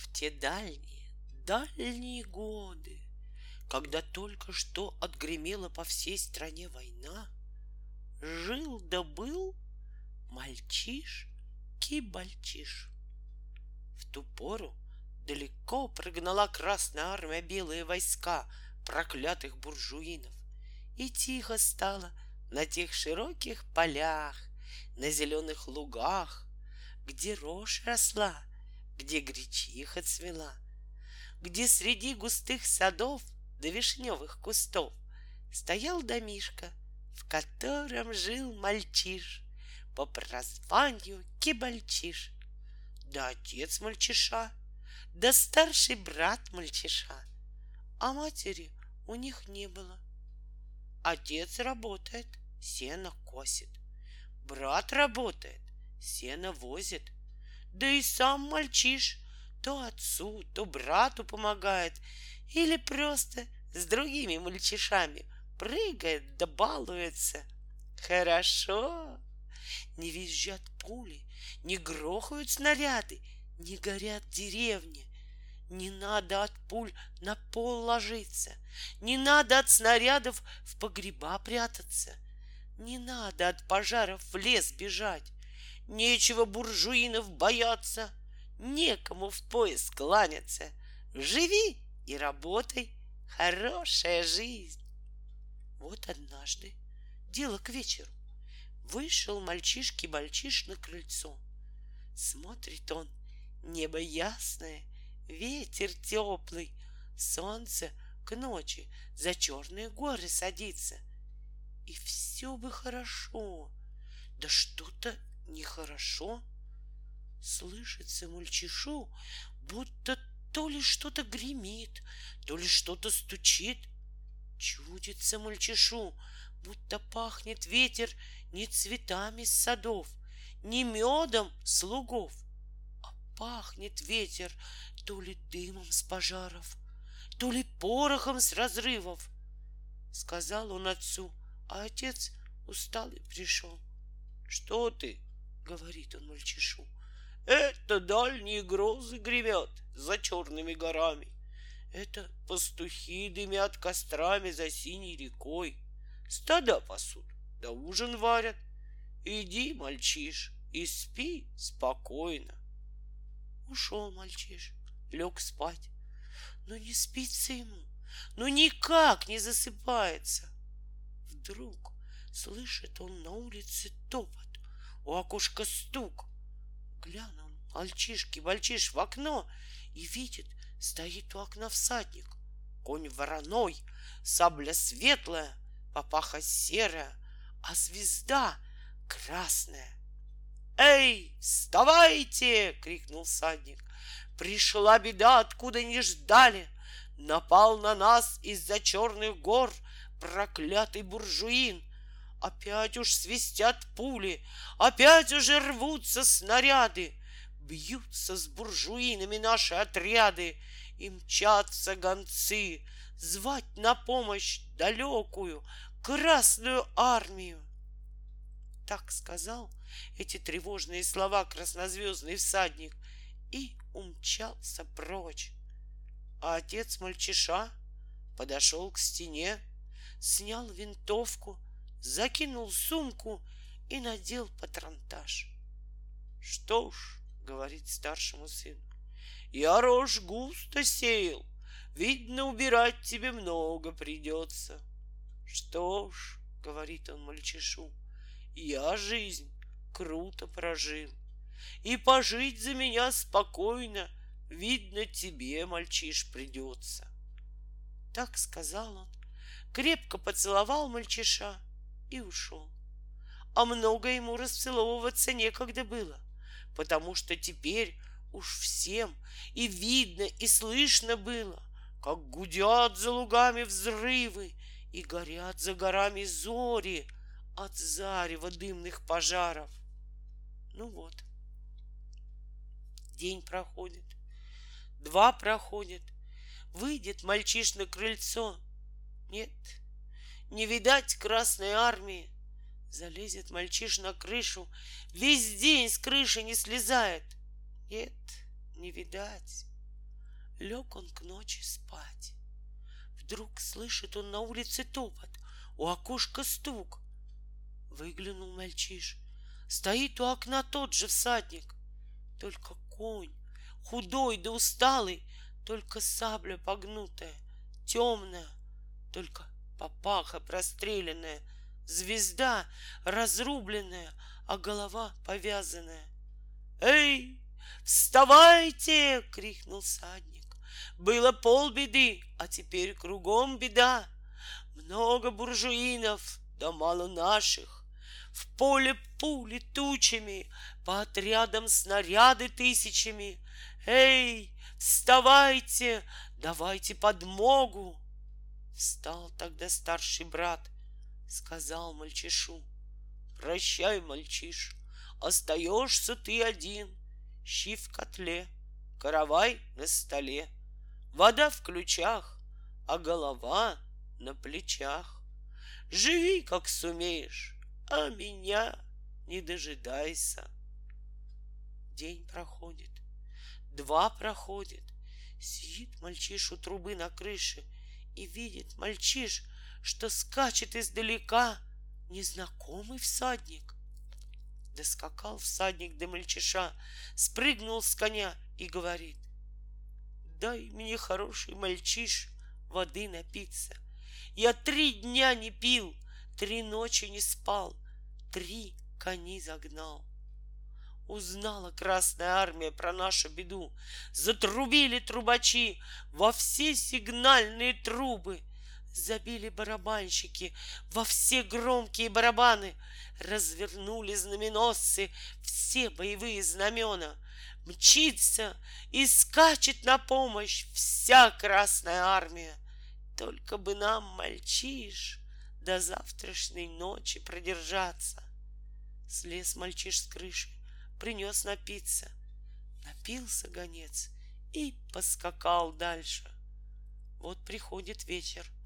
В те дальние, дальние годы, Когда только что отгремела по всей стране война, Жил да был мальчиш кибальчиш. В ту пору далеко прогнала Красная Армия белые войска проклятых буржуинов, И тихо стало на тех широких полях, на зеленых лугах, где рожь росла, где гречиха цвела, где среди густых садов до вишневых кустов стоял домишка, в котором жил мальчиш по прозванию Кибальчиш. Да отец мальчиша, да старший брат мальчиша, а матери у них не было. Отец работает, сено косит. Брат работает, сено возит. Да и сам мальчиш то отцу, то брату помогает или просто с другими мальчишами прыгает да балуется. Хорошо. Не визжат пули, не грохают снаряды, не горят деревни. Не надо от пуль на пол ложиться, не надо от снарядов в погреба прятаться, не надо от пожаров в лес бежать, нечего буржуинов бояться, некому в пояс кланяться. Живи и работай, хорошая жизнь. Вот однажды, дело к вечеру, вышел мальчишки-мальчиш на крыльцо. Смотрит он, небо ясное, ветер теплый, солнце к ночи за черные горы садится. И все бы хорошо, да что-то нехорошо. Слышится мальчишу, будто то ли что-то гремит, то ли что-то стучит. Чудится мальчишу, будто пахнет ветер не цветами с садов, не медом с лугов, а пахнет ветер то ли дымом с пожаров, то ли порохом с разрывов. Сказал он отцу, а отец усталый пришел. Что ты? Говорит он мальчишу. Это дальние грозы гремят за черными горами. Это пастухи дымят кострами за синей рекой. Стада пасут, да ужин варят. Иди, мальчиш, и спи спокойно. Ушел мальчиш, лег спать. Но не спится ему, но никак не засыпается. Вдруг слышит он на улице топот, у окошка стук. Глянул мальчишки, мальчиш в окно и видит, стоит у окна всадник. Конь вороной, сабля светлая, папаха серая, а звезда красная. «Эй, вставайте!» — крикнул всадник. «Пришла беда, откуда не ждали. Напал на нас из-за черных гор проклятый буржуин. Опять уж свистят пули, опять уже рвутся снаряды. Бьются с буржуинами наши отряды, и мчатся гонцы звать на помощь далекую Красную армию. Так сказал эти тревожные слова краснозвездный всадник и умчался прочь. А отец мальчиша подошел к стене, снял винтовку — закинул сумку и надел патронтаж. Что ж, говорит старшему сыну, я рожь густо сеял, видно, убирать тебе много придется. Что ж, говорит он мальчишу, я жизнь круто прожил, и пожить за меня спокойно, видно, тебе, мальчиш, придется. Так сказал он, крепко поцеловал мальчиша и ушел. А много ему расцеловываться некогда было, потому что теперь уж всем и видно, и слышно было, как гудят за лугами взрывы и горят за горами зори от зарева дымных пожаров. Ну вот, день проходит, два проходит, выйдет мальчиш на крыльцо. Нет, не видать Красной Армии. Залезет мальчиш на крышу, весь день с крыши не слезает. Нет, не видать. Лег он к ночи спать. Вдруг слышит он на улице топот, у окошка стук. Выглянул мальчиш. Стоит у окна тот же всадник. Только конь, худой да усталый, Только сабля погнутая, темная, Только папаха простреленная, Звезда разрубленная, а голова повязанная. «Эй, вставайте!» — крикнул садник. «Было полбеды, а теперь кругом беда. Много буржуинов, да мало наших. В поле пули тучами, по отрядам снаряды тысячами. Эй, вставайте, давайте подмогу!» Встал тогда старший брат — сказал мальчишу. Прощай, мальчиш, остаешься ты один. Щи в котле, каравай на столе, Вода в ключах, а голова на плечах. Живи, как сумеешь, а меня не дожидайся. День проходит, два проходит. Сидит мальчиш у трубы на крыше и видит мальчиш, что скачет издалека незнакомый всадник. Доскакал всадник до мальчиша, спрыгнул с коня и говорит, «Дай мне, хороший мальчиш, воды напиться. Я три дня не пил, три ночи не спал, три кони загнал. Узнала Красная Армия про нашу беду. Затрубили трубачи во все сигнальные трубы — Забили барабанщики во все громкие барабаны, Развернули знаменосцы все боевые знамена. Мчится и скачет на помощь вся Красная Армия. Только бы нам, мальчиш, до завтрашней ночи продержаться. Слез мальчиш с крыши, принес напиться. Напился гонец и поскакал дальше. Вот приходит вечер —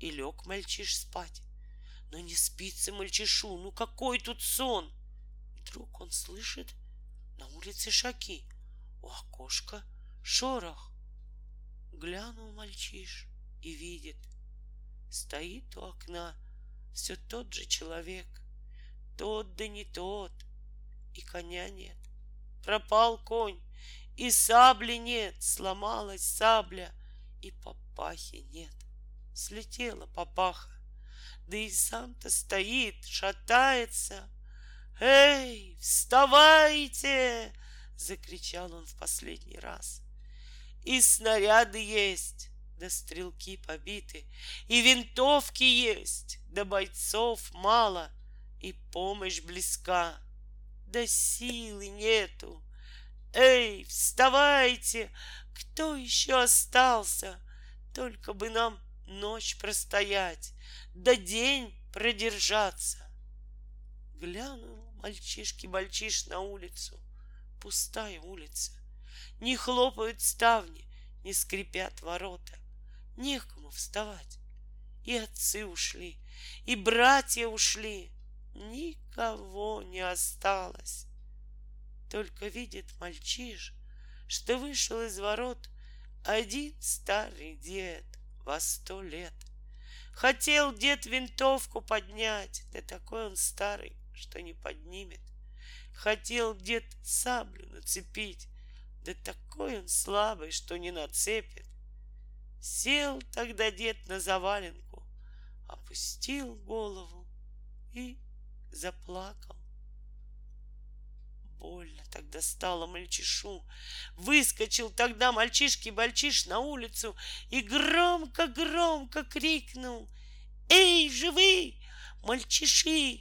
и лег мальчиш спать. Но не спится мальчишу, ну какой тут сон? Вдруг он слышит на улице шаги, у окошка шорох. Глянул мальчиш и видит, стоит у окна все тот же человек, тот да не тот, и коня нет. Пропал конь, и сабли нет, сломалась сабля, и папахи нет слетела папаха. Да и сам-то стоит, шатается. «Эй, вставайте!» — закричал он в последний раз. «И снаряды есть, да стрелки побиты, и винтовки есть, да бойцов мало, и помощь близка, да силы нету. Эй, вставайте! Кто еще остался? Только бы нам ночь простоять, да день продержаться. Глянул мальчишки-мальчиш на улицу, пустая улица. Не хлопают ставни, не скрипят ворота, некому вставать. И отцы ушли, и братья ушли, никого не осталось. Только видит мальчиш, что вышел из ворот один старый дед во сто лет. Хотел дед винтовку поднять, да такой он старый, что не поднимет. Хотел дед саблю нацепить, да такой он слабый, что не нацепит. Сел тогда дед на заваленку, опустил голову и заплакал. Больно тогда стало мальчишу. Выскочил тогда мальчишки-бальчиш на улицу и громко-громко крикнул. «Эй, живы, мальчиши,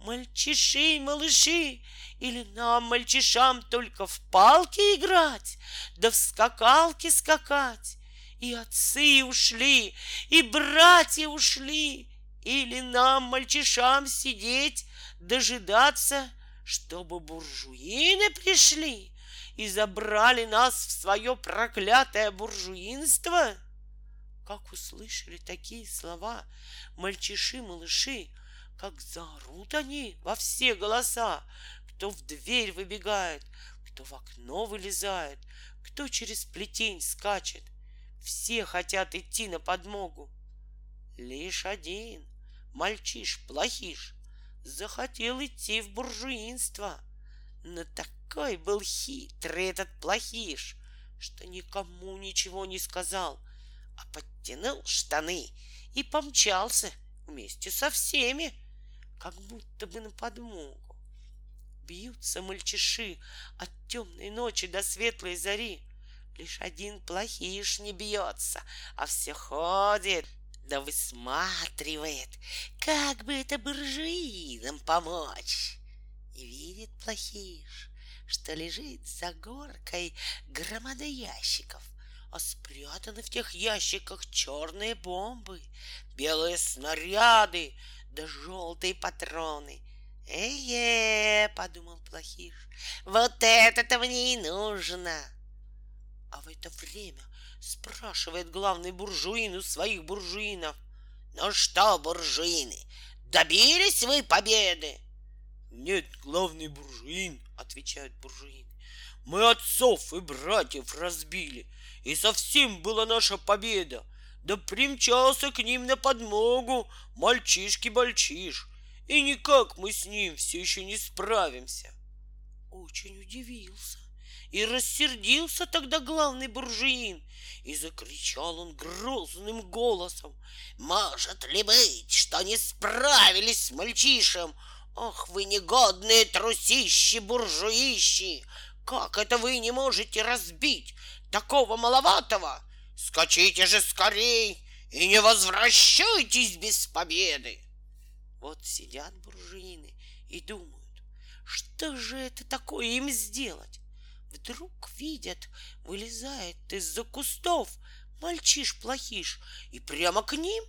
мальчиши, малыши! Или нам, мальчишам, только в палки играть, да в скакалки скакать? И отцы ушли, и братья ушли, или нам, мальчишам, сидеть, дожидаться — чтобы буржуины пришли и забрали нас в свое проклятое буржуинство? Как услышали такие слова мальчиши-малыши, как заорут они во все голоса, кто в дверь выбегает, кто в окно вылезает, кто через плетень скачет. Все хотят идти на подмогу. Лишь один, мальчиш-плохиш, захотел идти в буржуинство. Но такой был хитрый этот плохиш, что никому ничего не сказал, а подтянул штаны и помчался вместе со всеми, как будто бы на подмогу. Бьются мальчиши от темной ночи до светлой зари. Лишь один плохиш не бьется, а все ходит, да высматривает, как бы это буржуинам помочь. И видит плохиш, что лежит за горкой громада ящиков, а спрятаны в тех ящиках черные бомбы, белые снаряды да желтые патроны. Э-е, подумал плохиш, вот это-то мне и нужно. А в это время спрашивает главный буржуин у своих буржуинов. Ну что, буржуины, добились вы победы? Нет, главный буржуин, отвечают буржуины. Мы отцов и братьев разбили, и совсем была наша победа. Да примчался к ним на подмогу мальчишки-бальчиш, и никак мы с ним все еще не справимся. Очень удивился и рассердился тогда главный буржуин, и закричал он грозным голосом. «Может ли быть, что не справились с мальчишем? Ах, вы негодные трусищи, буржуищи! Как это вы не можете разбить такого маловатого? Скачите же скорей и не возвращайтесь без победы!» Вот сидят буржуины и думают, что же это такое им сделать? Вдруг видят, вылезает из-за кустов мальчиш-плохиш и прямо к ним.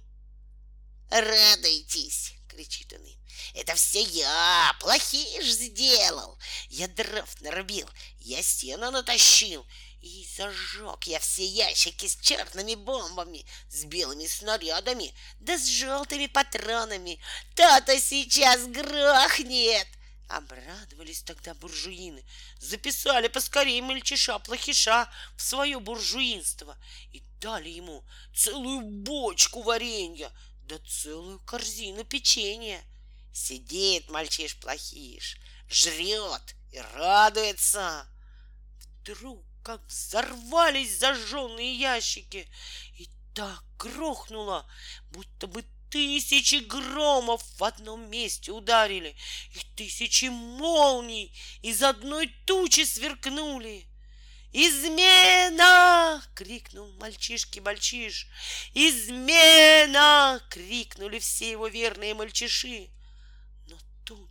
«Радуйтесь!» — кричит он им. «Это все я, плохиш, сделал! Я дров нарубил, я сено натащил, и зажег я все ящики с черными бомбами, с белыми снарядами, да с желтыми патронами. То-то сейчас грохнет!» Обрадовались тогда буржуины, записали поскорее мальчиша-плохиша в свое буржуинство и дали ему целую бочку варенья, да целую корзину печенья. Сидит мальчиш-плохиш, жрет и радуется. Вдруг как взорвались зажженные ящики, и так грохнуло, будто бы Тысячи громов в одном месте ударили, и тысячи молний из одной тучи сверкнули. «Измена!» — крикнул мальчишки-мальчиш. «Измена!» — крикнули все его верные мальчиши. Но тут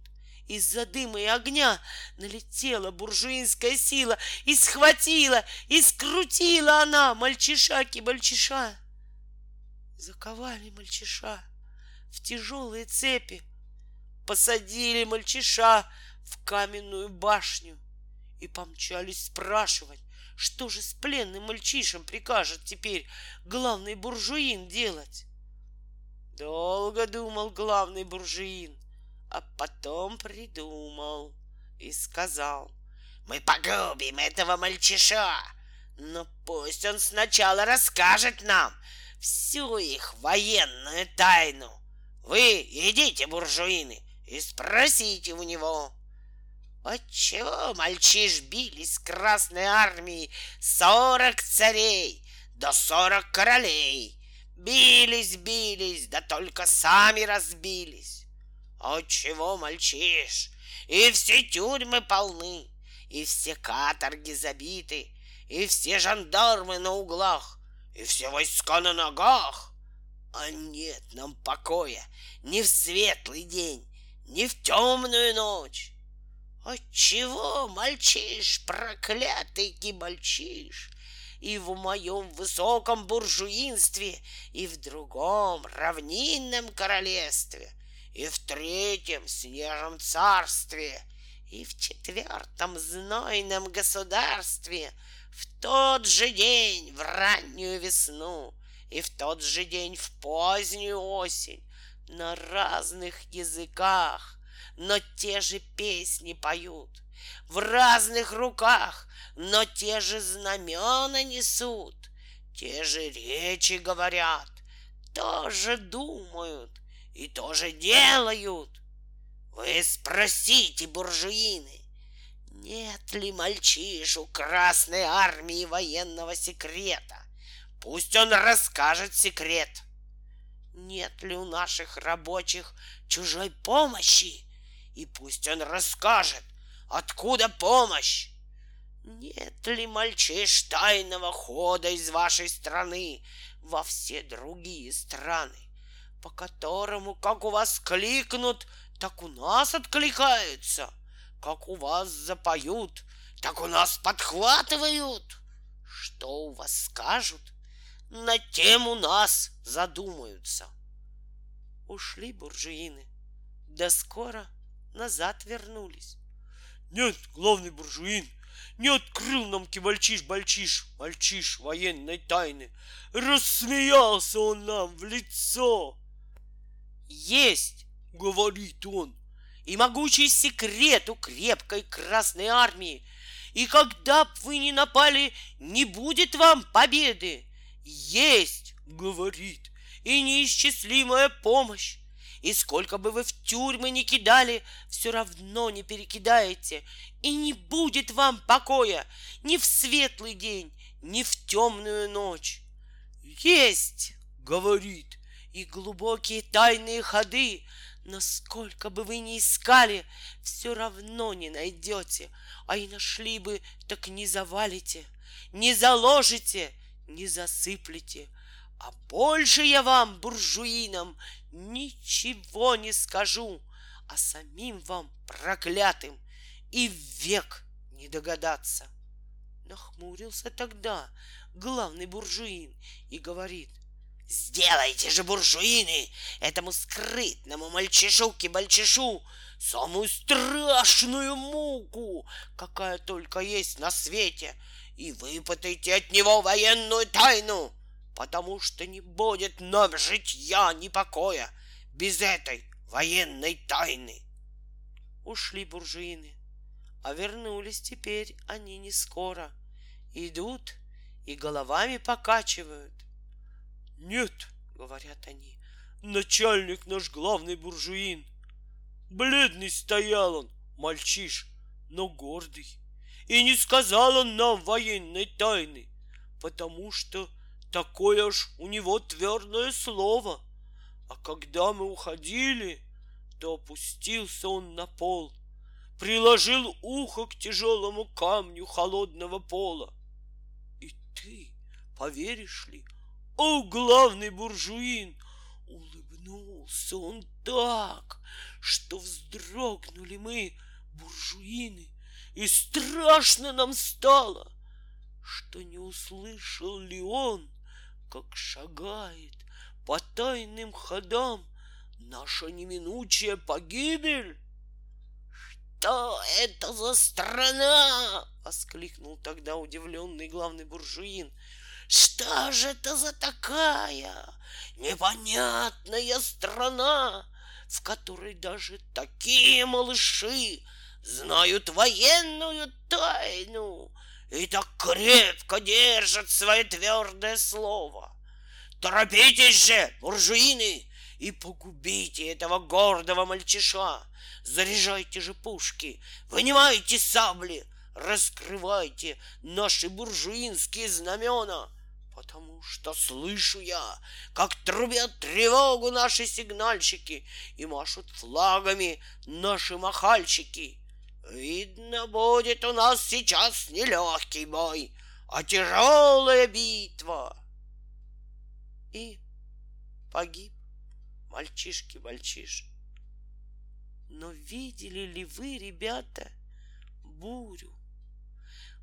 из-за дыма и огня налетела буржуинская сила и схватила, и скрутила она мальчишаки-мальчиша. Заковали мальчиша в тяжелые цепи, посадили мальчиша в каменную башню и помчались спрашивать, что же с пленным мальчишем прикажет теперь главный буржуин делать. Долго думал главный буржуин, а потом придумал и сказал, «Мы погубим этого мальчиша, но пусть он сначала расскажет нам всю их военную тайну. Вы идите, буржуины, и спросите у него, Отчего мальчиш бились с Красной Армией сорок царей да сорок королей? Бились, бились, да только сами разбились. Отчего мальчиш? И все тюрьмы полны, и все каторги забиты, и все жандармы на углах, и все войска на ногах. А нет нам покоя ни в светлый день, ни в темную ночь. Отчего, мальчиш, проклятый кибальчиш, и в моем высоком буржуинстве, и в другом равнинном королевстве, и в третьем снежном царстве, и в четвертом знойном государстве в тот же день, в раннюю весну, и в тот же день в позднюю осень. На разных языках, но те же песни поют, в разных руках, но те же знамена несут, те же речи говорят, тоже думают и тоже делают. Вы спросите, буржуины, нет ли мальчишу Красной Армии военного секрета? Пусть он расскажет секрет. Нет ли у наших рабочих чужой помощи? И пусть он расскажет, откуда помощь. Нет ли мальчиш тайного хода из вашей страны во все другие страны, по которому, как у вас кликнут, так у нас откликаются, как у вас запоют, так у нас подхватывают. Что у вас скажут, на тем у нас задумаются. Ушли буржуины, да скоро назад вернулись. Нет, главный буржуин, не открыл нам кибальчиш-бальчиш, мальчиш военной тайны. Рассмеялся он нам в лицо. Есть, говорит он, и могучий секрет у крепкой Красной Армии. И когда б вы не напали, не будет вам победы. Есть, говорит, и неисчислимая помощь. И сколько бы вы в тюрьмы не кидали, все равно не перекидаете. И не будет вам покоя ни в светлый день, ни в темную ночь. Есть, говорит, и глубокие тайные ходы, Насколько бы вы ни искали, все равно не найдете, а и нашли бы, так не завалите, не заложите, не засыплете. А больше я вам, буржуинам, ничего не скажу, а самим вам, проклятым, и век не догадаться. Нахмурился тогда главный буржуин и говорит, Сделайте же, буржуины, этому скрытному мальчишу-кибальчишу самую страшную муку, какая только есть на свете, и выпытайте от него военную тайну, потому что не будет нам житья ни покоя без этой военной тайны. Ушли буржуины, а вернулись теперь они не скоро. Идут и головами покачивают. Нет, говорят они, начальник наш главный буржуин. Бледный стоял он, мальчиш, но гордый. И не сказал он нам военной тайны, потому что такое уж у него твердое слово. А когда мы уходили, то опустился он на пол, приложил ухо к тяжелому камню холодного пола. И ты, поверишь ли, о, главный буржуин! Улыбнулся он так, что вздрогнули мы, буржуины, и страшно нам стало, что не услышал ли он, как шагает по тайным ходам наша неминучая погибель? «Что это за страна?» — воскликнул тогда удивленный главный буржуин. Что же это за такая непонятная страна, в которой даже такие малыши знают военную тайну и так крепко держат свое твердое слово. Торопитесь же, буржуины, и погубите этого гордого мальчиша. Заряжайте же пушки, вынимайте сабли, раскрывайте наши буржуинские знамена — потому что слышу я, как трубят тревогу наши сигнальщики и машут флагами наши махальщики. Видно, будет у нас сейчас не легкий бой, а тяжелая битва. И погиб мальчишки-мальчиш. Но видели ли вы, ребята, бурю?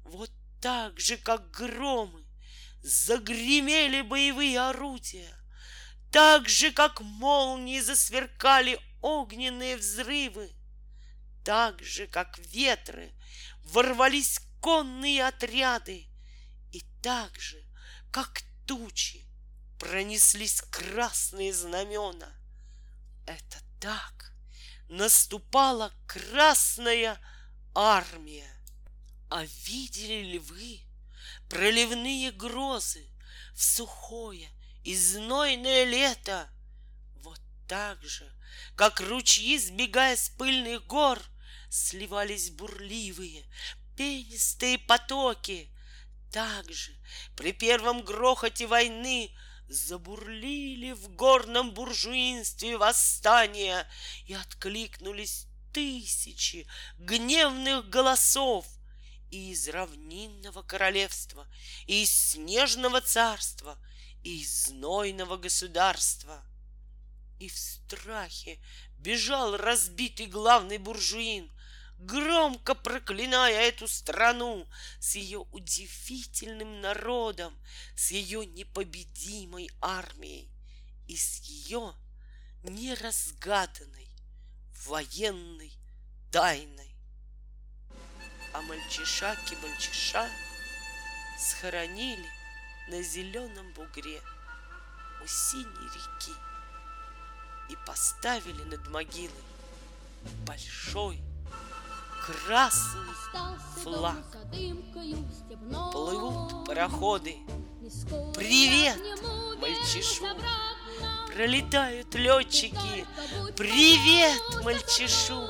Вот так же, как громы, загремели боевые орудия, так же, как молнии засверкали огненные взрывы, так же, как ветры ворвались конные отряды, и так же, как тучи пронеслись красные знамена. Это так наступала красная армия. А видели ли вы проливные грозы в сухое и знойное лето? Вот так же, как ручьи, сбегая с пыльных гор, сливались бурливые, пенистые потоки. Так же при первом грохоте войны Забурлили в горном буржуинстве восстания И откликнулись тысячи гневных голосов И из равнинного королевства, и из снежного царства, и из знойного государства. И в страхе бежал разбитый главный буржуин, громко проклиная эту страну с ее удивительным народом, с ее непобедимой армией и с ее неразгаданной военной тайной. А мальчиша-кибальчиша схоронили на зеленом бугре у синей реки и поставили над могилой большой красный флаг. Плывут пароходы. Привет, мальчишу! Пролетают летчики. Привет, мальчишу!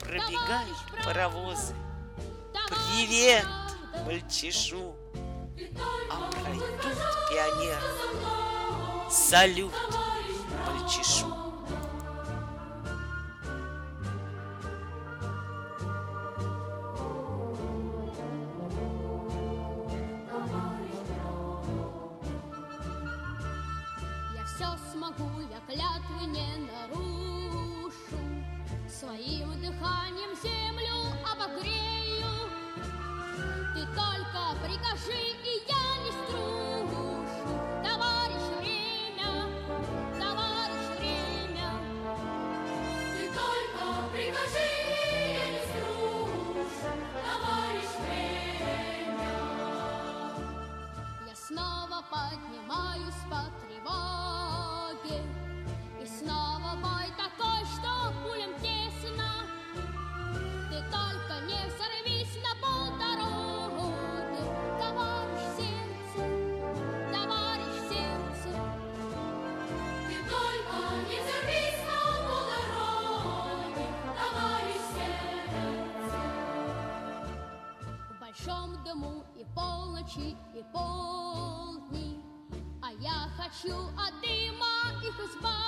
Пробегают паровозы. Привет, мальчишу! А пройдут пионеры. Салют, мальчишу! Ночи и полдни, А я хочу от дыма их избавить.